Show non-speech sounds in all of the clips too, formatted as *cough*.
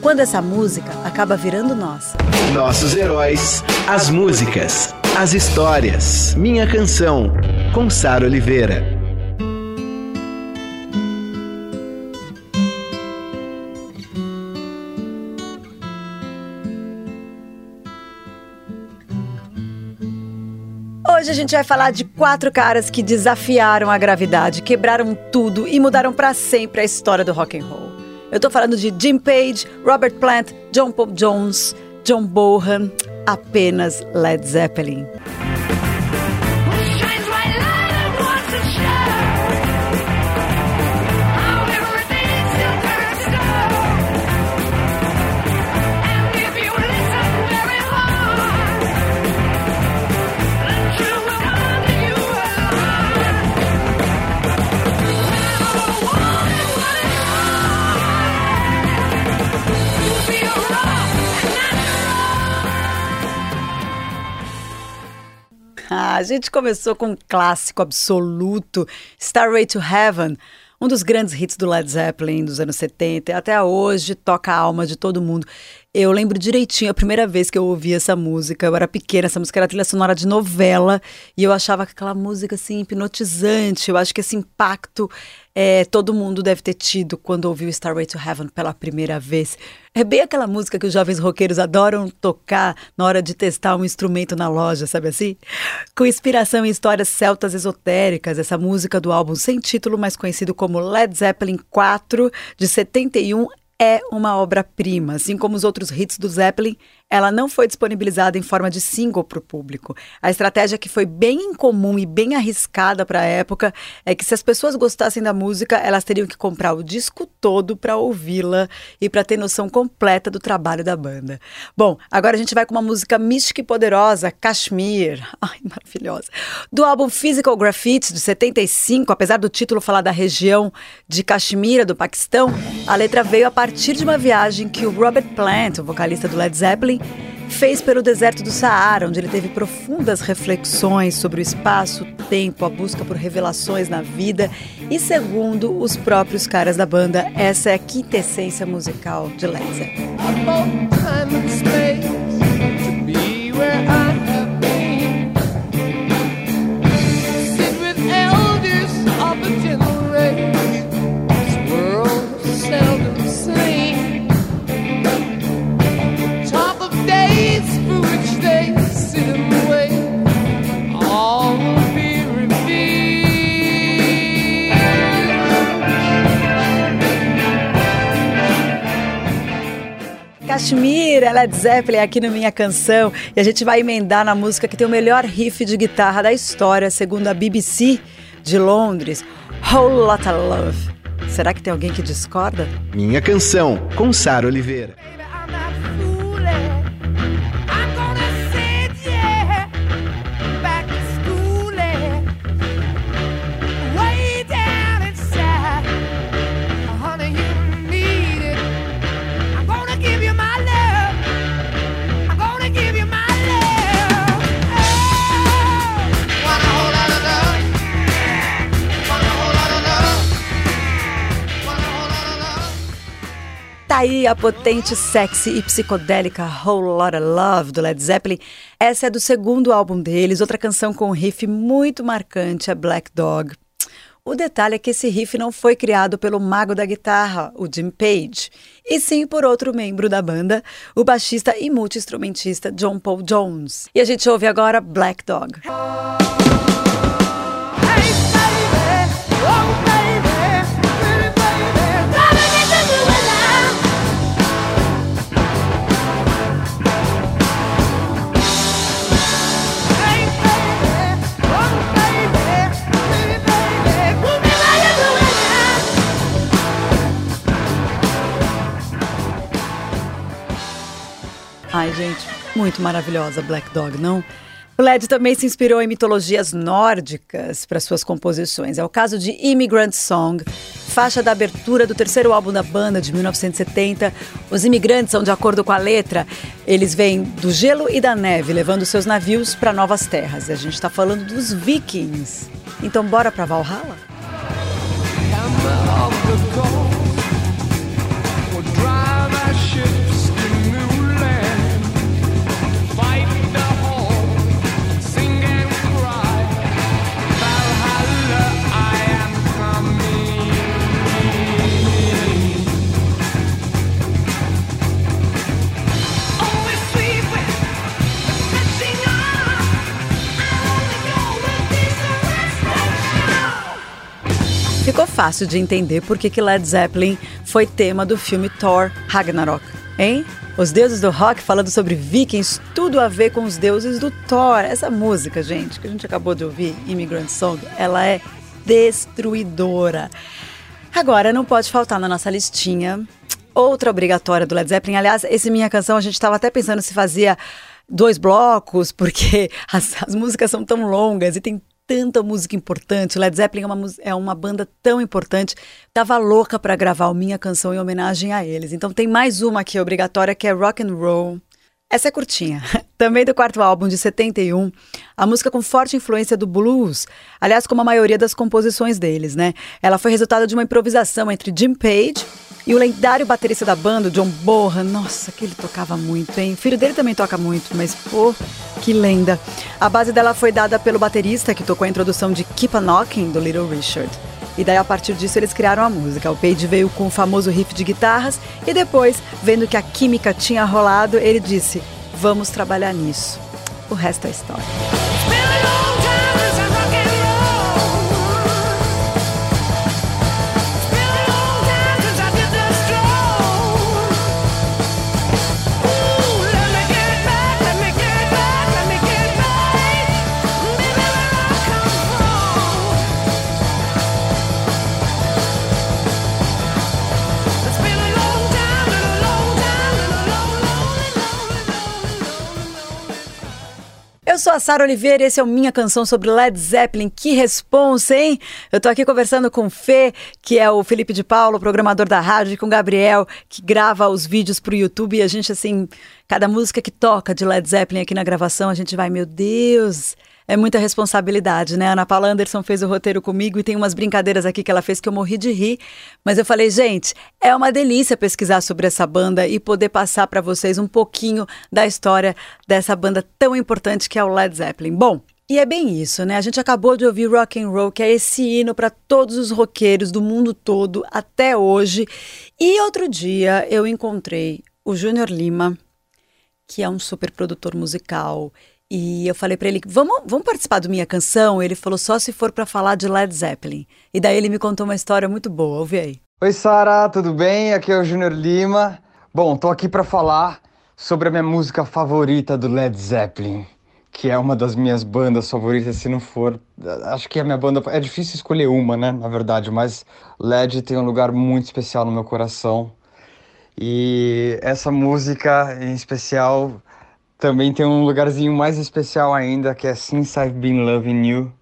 Quando essa música acaba virando nossa. Nossos heróis, as músicas, as histórias. Minha Canção, com Sara Oliveira. Hoje a gente vai falar de quatro caras que desafiaram a gravidade, quebraram tudo e mudaram para sempre a história do rock and roll. Eu tô falando de Jim Page, Robert Plant, John Paul Jones, John Bohan, apenas Led Zeppelin. A gente começou com um clássico absoluto, Starway to Heaven, um dos grandes hits do Led Zeppelin dos anos 70, e até hoje toca a alma de todo mundo. Eu lembro direitinho a primeira vez que eu ouvi essa música. Eu era pequena, essa música era trilha sonora de novela e eu achava que aquela música assim hipnotizante. Eu acho que esse impacto é, todo mundo deve ter tido quando ouviu Starway to Heaven pela primeira vez. É bem aquela música que os jovens roqueiros adoram tocar na hora de testar um instrumento na loja, sabe assim? Com inspiração em histórias celtas esotéricas, essa música do álbum sem título, mais conhecido como Led Zeppelin 4, de 71, é uma obra-prima. Assim como os outros hits do Zeppelin, ela não foi disponibilizada em forma de single para o público. A estratégia que foi bem incomum e bem arriscada para a época é que se as pessoas gostassem da música, elas teriam que comprar o disco todo para ouvi-la e para ter noção completa do trabalho da banda. Bom, agora a gente vai com uma música mística e poderosa, Kashmir. *laughs* Ai, maravilhosa. Do álbum Physical Graffiti de 75, apesar do título falar da região de Kashmir, do Paquistão, a letra veio a partir partir de uma viagem que o Robert Plant, o vocalista do Led Zeppelin, fez pelo deserto do Saara, onde ele teve profundas reflexões sobre o espaço, tempo, a busca por revelações na vida. E segundo os próprios caras da banda, essa é a quintessência musical de Led Zeppelin. Led Zeppelin aqui no Minha Canção e a gente vai emendar na música que tem o melhor riff de guitarra da história, segundo a BBC de Londres, Whole Lotta Love. Será que tem alguém que discorda? Minha Canção, com Sara Oliveira. Aí a potente, sexy e psicodélica Whole Lotta Love do Led Zeppelin. Essa é do segundo álbum deles. Outra canção com um riff muito marcante é Black Dog. O detalhe é que esse riff não foi criado pelo mago da guitarra, o Jim Page, e sim por outro membro da banda, o baixista e multi-instrumentista John Paul Jones. E a gente ouve agora Black Dog. Muito maravilhosa Black Dog, não? Led também se inspirou em mitologias nórdicas para suas composições. É o caso de Immigrant Song, faixa da abertura do terceiro álbum da banda de 1970. Os imigrantes são, de acordo com a letra, eles vêm do gelo e da neve, levando seus navios para novas terras. E a gente está falando dos vikings. Então, bora para Valhalla? Ficou fácil de entender por que Led Zeppelin foi tema do filme Thor Ragnarok, hein? Os deuses do rock falando sobre vikings, tudo a ver com os deuses do Thor. Essa música, gente, que a gente acabou de ouvir, Immigrant Song, ela é destruidora. Agora, não pode faltar na nossa listinha outra obrigatória do Led Zeppelin. Aliás, esse Minha Canção, a gente estava até pensando se fazia dois blocos, *laughs* porque as, as músicas são tão longas e tem tanta música importante. Led Zeppelin é uma, é uma banda tão importante. Tava louca para gravar o minha canção em homenagem a eles. Então tem mais uma aqui obrigatória que é Rock and Roll. Essa é curtinha. *laughs* Também do quarto álbum de 71, a música com forte influência do blues, aliás, como a maioria das composições deles, né? Ela foi resultado de uma improvisação entre Jim Page e o lendário baterista da banda, John Bonham. Nossa, que ele tocava muito, hein? O filho dele também toca muito, mas pô, que lenda. A base dela foi dada pelo baterista que tocou a introdução de Keep a Knocking do Little Richard. E daí, a partir disso, eles criaram a música. O Page veio com o famoso riff de guitarras e depois, vendo que a química tinha rolado, ele disse: Vamos trabalhar nisso. O resto é história. Sou a Sara Oliveira e esse é o Minha Canção sobre Led Zeppelin. Que responsa, hein? Eu tô aqui conversando com o Fê, que é o Felipe de Paulo, programador da rádio, e com o Gabriel, que grava os vídeos pro YouTube. E a gente, assim, cada música que toca de Led Zeppelin aqui na gravação, a gente vai, meu Deus, é muita responsabilidade, né? A Ana Paula Anderson fez o roteiro comigo e tem umas brincadeiras aqui que ela fez que eu morri de rir. Mas eu falei, gente, é uma delícia pesquisar sobre essa banda e poder passar para vocês um pouquinho da história dessa banda tão importante que é o Led Zeppelin. Bom, e é bem isso, né? A gente acabou de ouvir Rock and Roll, que é esse hino para todos os roqueiros do mundo todo até hoje. E outro dia eu encontrei o Júnior Lima, que é um super produtor musical e eu falei para ele, vamos, vamos participar do Minha Canção? Ele falou, só se for para falar de Led Zeppelin. E daí ele me contou uma história muito boa, ouve aí. Oi Sara, tudo bem? Aqui é o Júnior Lima. Bom, tô aqui para falar sobre a minha música favorita do Led Zeppelin, que é uma das minhas bandas favoritas, se não for, acho que é a minha banda, é difícil escolher uma, né, na verdade, mas Led tem um lugar muito especial no meu coração. E essa música em especial também tem um lugarzinho mais especial ainda, que é Since I've Been Loving You.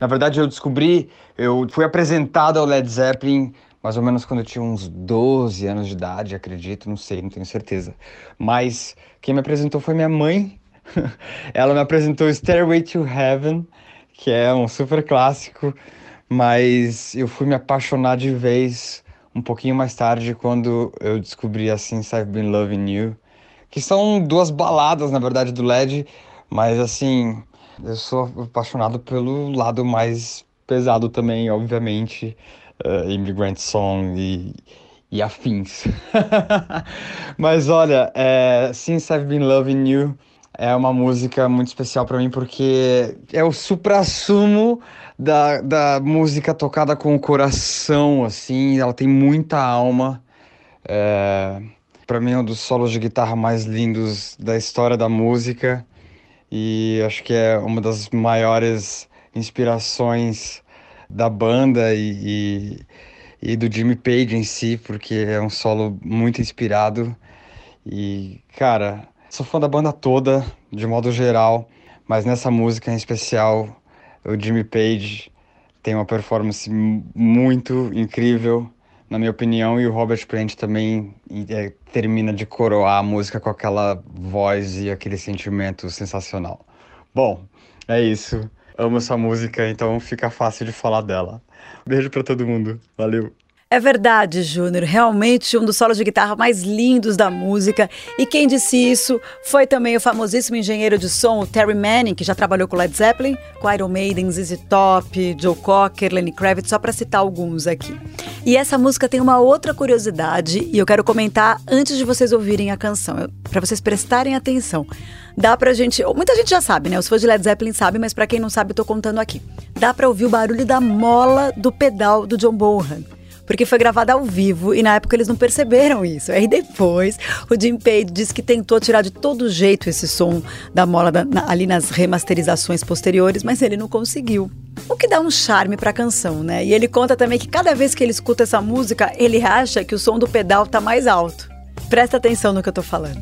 Na verdade, eu descobri, eu fui apresentado ao Led Zeppelin mais ou menos quando eu tinha uns 12 anos de idade, acredito, não sei, não tenho certeza. Mas quem me apresentou foi minha mãe. *laughs* Ela me apresentou Stairway to Heaven, que é um super clássico, mas eu fui me apaixonar de vez um pouquinho mais tarde quando eu descobri a Since I've Been Loving You que são duas baladas, na verdade, do LED, mas assim, eu sou apaixonado pelo lado mais pesado também, obviamente, uh, Immigrant Song e, e afins. *laughs* mas olha, é, Since I've Been Loving You é uma música muito especial para mim porque é o supra-sumo da, da música tocada com o coração, assim, ela tem muita alma. É para mim é um dos solos de guitarra mais lindos da história da música e acho que é uma das maiores inspirações da banda e, e, e, do Jimmy Page em si, porque é um solo muito inspirado. E, cara, sou fã da banda toda, de modo geral, mas nessa música em especial, o Jimmy Page tem uma performance muito incrível, na minha opinião, e o Robert Plant também é, termina de coroar a música com aquela voz e aquele sentimento sensacional. Bom, é isso. Amo essa música, então fica fácil de falar dela. Beijo para todo mundo. Valeu. É verdade, Júnior. Realmente um dos solos de guitarra mais lindos da música. E quem disse isso foi também o famosíssimo engenheiro de som, Terry Manning, que já trabalhou com Led Zeppelin, com Iron Maiden, ZZ Top, Joe Cocker, Lenny Kravitz, só para citar alguns aqui. E essa música tem uma outra curiosidade e eu quero comentar antes de vocês ouvirem a canção, para vocês prestarem atenção. Dá pra gente, muita gente já sabe, né? Os fãs de Led Zeppelin sabem, mas para quem não sabe, eu tô contando aqui. Dá para ouvir o barulho da mola do pedal do John Bonham porque foi gravada ao vivo e na época eles não perceberam isso. Aí depois o Jim Page disse que tentou tirar de todo jeito esse som da mola da, na, ali nas remasterizações posteriores, mas ele não conseguiu. O que dá um charme para a canção, né? E ele conta também que cada vez que ele escuta essa música, ele acha que o som do pedal tá mais alto. Presta atenção no que eu tô falando.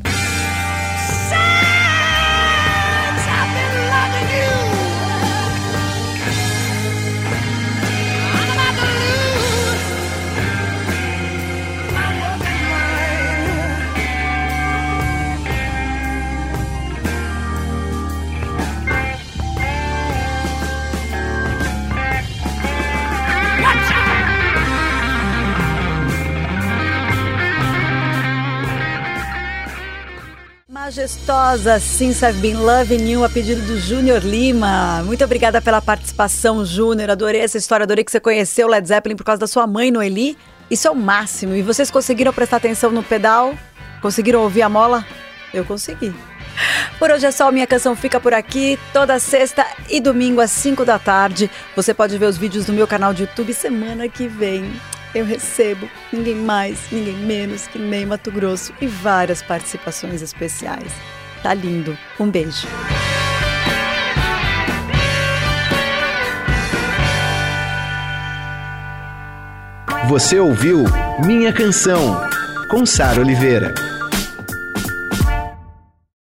Majestosa Since I've Been Loving You, a pedido do Júnior Lima. Muito obrigada pela participação, Júnior. Adorei essa história, adorei que você conheceu Led Zeppelin por causa da sua mãe, Noeli. Isso é o máximo. E vocês conseguiram prestar atenção no pedal? Conseguiram ouvir a mola? Eu consegui. Por hoje é só, minha canção fica por aqui. Toda sexta e domingo às 5 da tarde. Você pode ver os vídeos no meu canal de YouTube semana que vem eu recebo ninguém mais, ninguém menos que Ney Mato Grosso e várias participações especiais. Tá lindo. Um beijo. Você ouviu Minha Canção, com Sara Oliveira.